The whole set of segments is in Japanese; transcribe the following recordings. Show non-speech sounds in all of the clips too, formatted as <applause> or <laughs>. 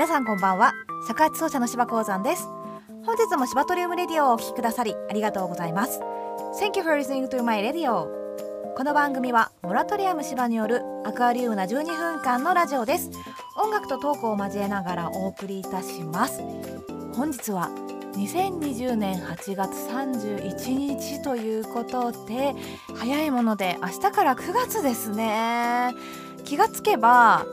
皆さんこんばんは。尺八奏者の芝鉱山です。本日も芝トリウムレディオをお聴きくださりありがとうございます。Thank you for listening to my radio. この番組はモラトリアム芝によるアクアリウムな12分間のラジオです。音楽とトークを交えながらお送りいたします。本日は2020年8月31日ということで早いもので明日から9月ですね。気がつけば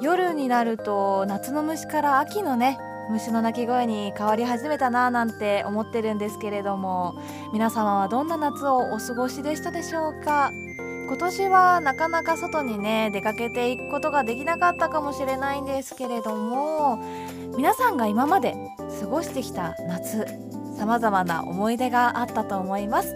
夜になると夏の虫から秋のね虫の鳴き声に変わり始めたなぁなんて思ってるんですけれども皆様はどんな夏をお過ごしでしたでしょうか？今年はなかなか外にね出かけていくことができなかったかもしれないんですけれども皆さんが今まで過ごしてきた夏さまざまな思い出があったと思います。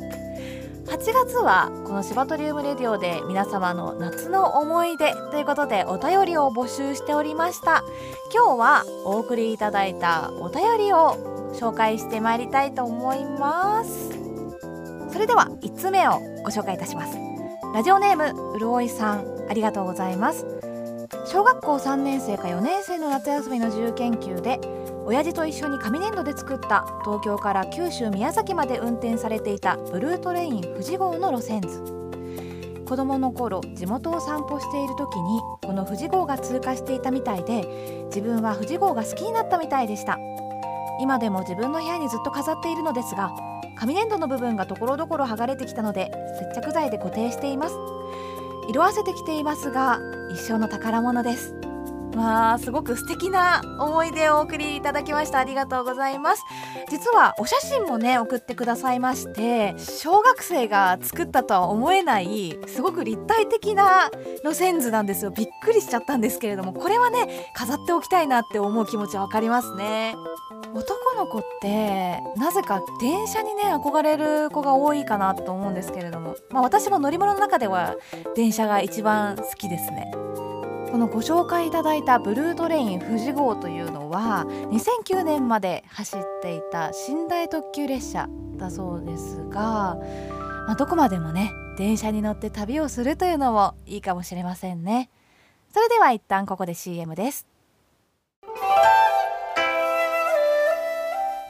8月はこのシバトリウムレディオで皆様の夏の思い出ということでお便りを募集しておりました。今日はお送りいただいたお便りを紹介してまいりたいと思います。それでは1つ目をご紹介いたします。ラジオネームうるおいさんありがとうございます。小学校3年生か4年生の夏休みの自由研究で親父と一緒に紙粘土で作った東京から九州宮崎まで運転されていたブルートレイン富士号の路線図。子供の頃地元を散歩している時にこの富士号が通過していたみたいで自分は富士号が好きになったみたいでした。今でも自分の部屋にずっと飾っているのですが紙粘土の部分がところどころ剥がれてきたので接着剤で固定しています。色あせてきていますが一生の宝物です。まあすごく素敵な思い出をお送りいただきました。ありがとうございます。実はお写真もね送ってくださいまして小学生が作ったとは思えないすごく立体的な路線図なんですよ。びっくりしちゃったんですけれどもこれはね飾っておきたいなって思う気持ちは分かりますね。男の子ってなぜか電車にね憧れる子が多いかなと思うんですけれどもまあ私も乗り物の中では電車が一番好きですね。このご紹介いただいたブルートレイン富士号というのは2009年まで走っていた寝台特急列車だそうですが、まあ、どこまでもね電車に乗って旅をするというのもいいかもしれませんね。それでは一旦ここで CM です。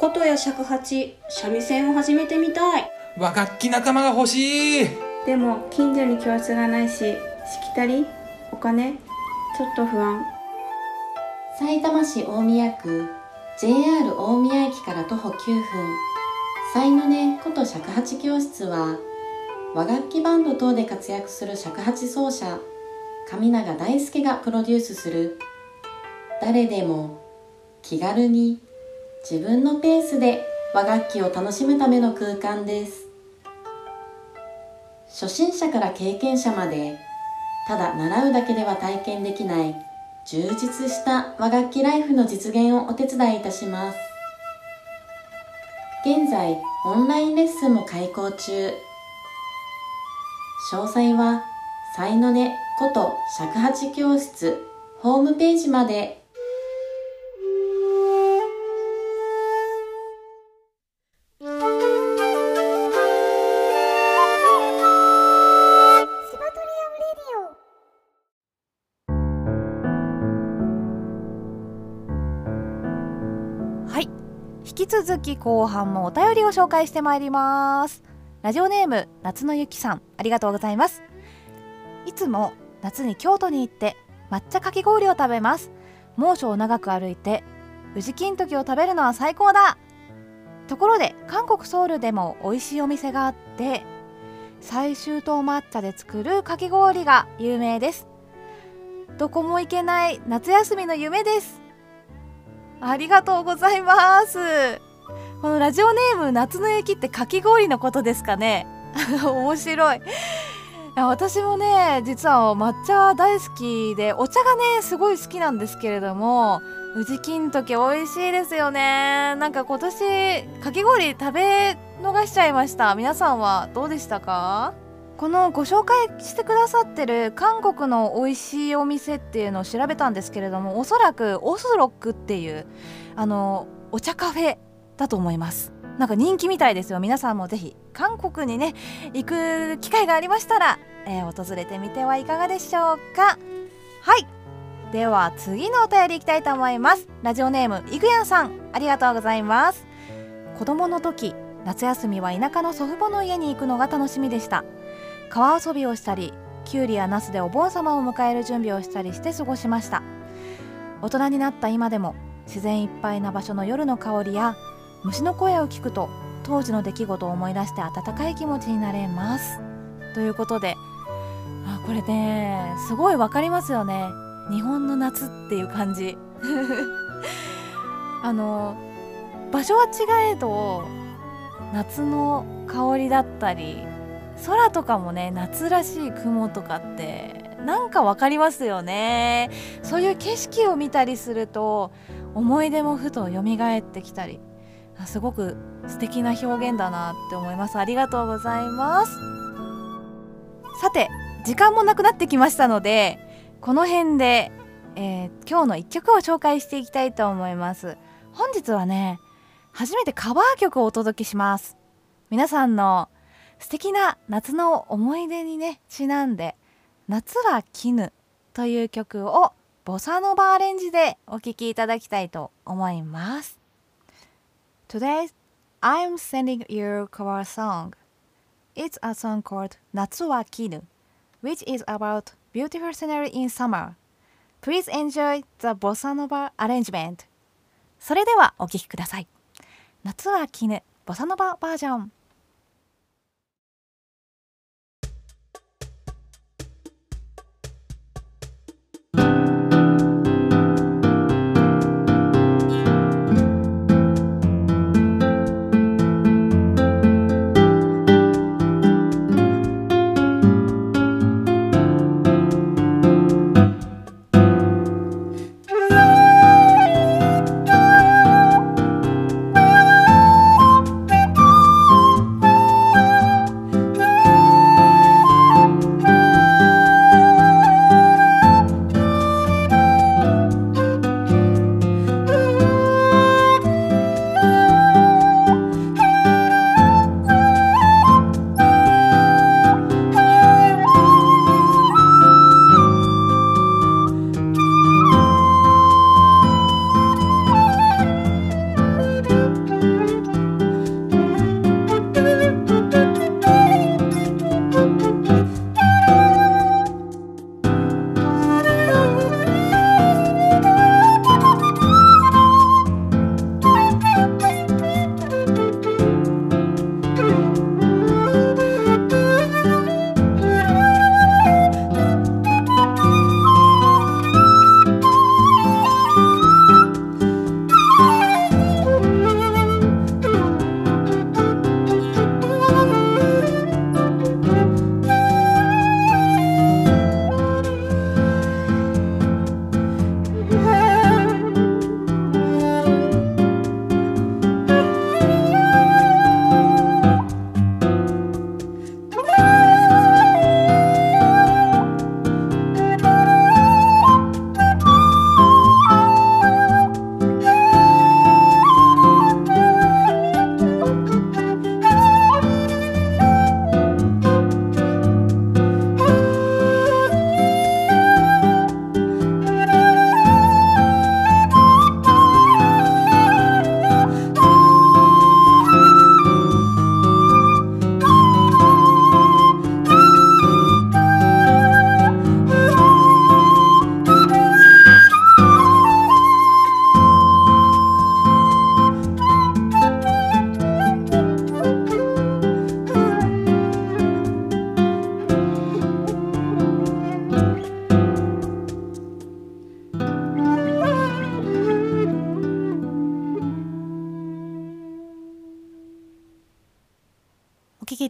琴や尺八三味線を始めてみたい。和楽器仲間が欲しい。でも近所に教室がないししきたりお金ちょっと不安。さいたま市大宮区 JR 大宮駅から徒歩9分。才の音こと尺八教室は和楽器バンド等で活躍する尺八奏者上永大輔がプロデュースする。誰でも気軽に自分のペースで和楽器を楽しむための空間です。初心者から経験者までただ習うだけでは体験できない充実した和楽器ライフの実現をお手伝いいたします。現在オンラインレッスンも開講中。詳細は才のねこと尺八教室ホームページまで。き続き後半もお便りを紹介してまいります。ラジオネーム夏のゆきさんありがとうございます。いつも夏に京都に行って抹茶かき氷を食べます。猛暑を長く歩いて宇治金時を食べるのは最高だ。ところで韓国ソウルでも美味しいお店があって最終島抹茶で作るかき氷が有名です。どこも行けない夏休みの夢です。ありがとうございます。このラジオネーム夏の雪ってかき氷のことですかね。<laughs> 面白い。私もね実は抹茶大好きでお茶がねすごい好きなんですけれども宇治金時美味しいですよね。なんか今年かき氷食べ逃しちゃいました。皆さんはどうでしたか？このご紹介してくださってる韓国の美味しいお店っていうのを調べたんですけれどもおそらくオスロックっていうあのお茶カフェだと思います。なんか人気みたいですよ。皆さんもぜひ韓国にね行く機会がありましたら、えー、訪れてみてはいかがでしょうか。はい。では次のお便りいきたいと思います。ラジオネームいぐやんさん。ありがとうございます。子供の時夏休みは田舎の祖父母の家に行くのが楽しみでした。川遊びをしたりきゅうりやナスでお盆様を迎える準備をしたりして過ごしました。大人になった今でも自然いっぱいな場所の夜の香りや虫の声を聞くと当時の出来事を思い出して温かい気持ちになれます。ということであこれねすごいわかりますよね。日本の夏っていう感じ。<laughs> あの場所は違えど夏の香りだったり空とかもね夏らしい雲とかってなんかわかりますよね。そういう景色を見たりすると思い出もふと蘇ってきたり。すごく素敵な表現だなって思います。ありがとうございます。さて時間もなくなってきましたのでこの辺で、えー、今日の一曲を紹介していきたいと思います。本日はね初めてカバー曲をお届けします。皆さんの素敵な夏の思い出にねちなんで「夏は絹」という曲をボサノバアレンジでお聴きいただきたいと思います Today I'm sending you cover song It's a song called 夏は絹 which is about beautiful scenery in summer Please enjoy the bossa nova arrangement それではお聴きください夏は絹ボサノババージョン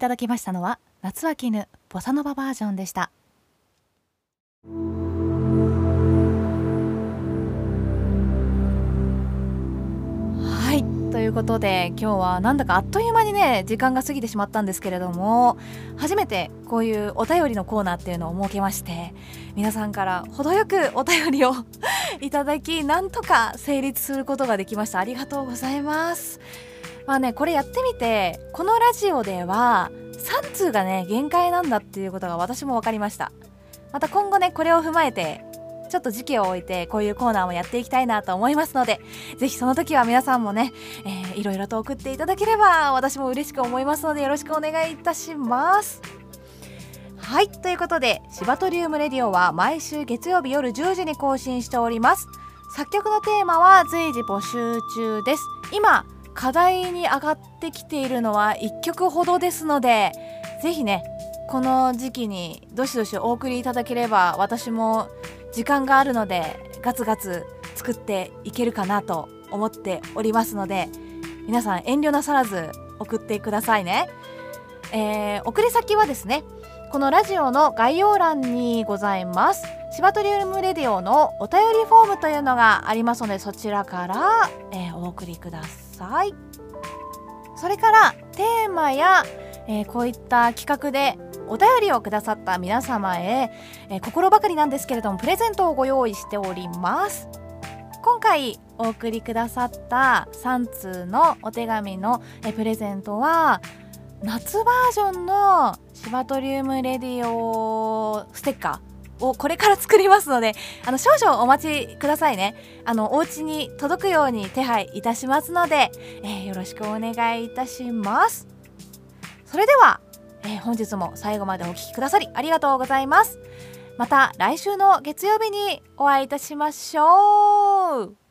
ただきましたのは夏は絹ボサノババージョンでした。はいということで今日はなんだかあっという間にね時間が過ぎてしまったんですけれども初めてこういうお便りのコーナーっていうのを設けまして皆さんから程よくお便りを <laughs> いただきなんとか成立することができました。ありがとうございます。まあねこれやってみてこのラジオでは3通がね限界なんだっていうことが私も分かりました。また今後ねこれを踏まえてちょっと時期を置いてこういうコーナーもやっていきたいなと思いますのでぜひその時は皆さんもね、えー、いろいろと送っていただければ私も嬉しく思いますのでよろしくお願いいたします。はいということでシバトリウムレディオは毎週月曜日夜10時に更新しております。作曲のテーマは随時募集中です。今課題に上がってきているのは1曲ほどですのでぜひねこの時期にどしどしお送りいただければ私も時間があるのでガツガツ作っていけるかなと思っておりますので皆さん遠慮なさらず送ってくださいね、えー、送り先はですねこのラジオの概要欄にございます。シバトリウムレディオのお便りフォームというのがありますのでそちらから、えー、お送りください。それからテーマや、えー、こういった企画でお便りをくださった皆様へ、えー、心ばかりなんですけれどもプレゼントをご用意しております。今回お送りくださった3通のお手紙のプレゼントは夏バージョンのシバトリウムレディオステッカー。をこれから作りますのであの少々お待ちくださいね。あのお家に届くように手配いたしますので、えー、よろしくお願いいたします。それではえー、本日も最後までお聴きくださりありがとうございます。また来週の月曜日にお会いいたしましょう。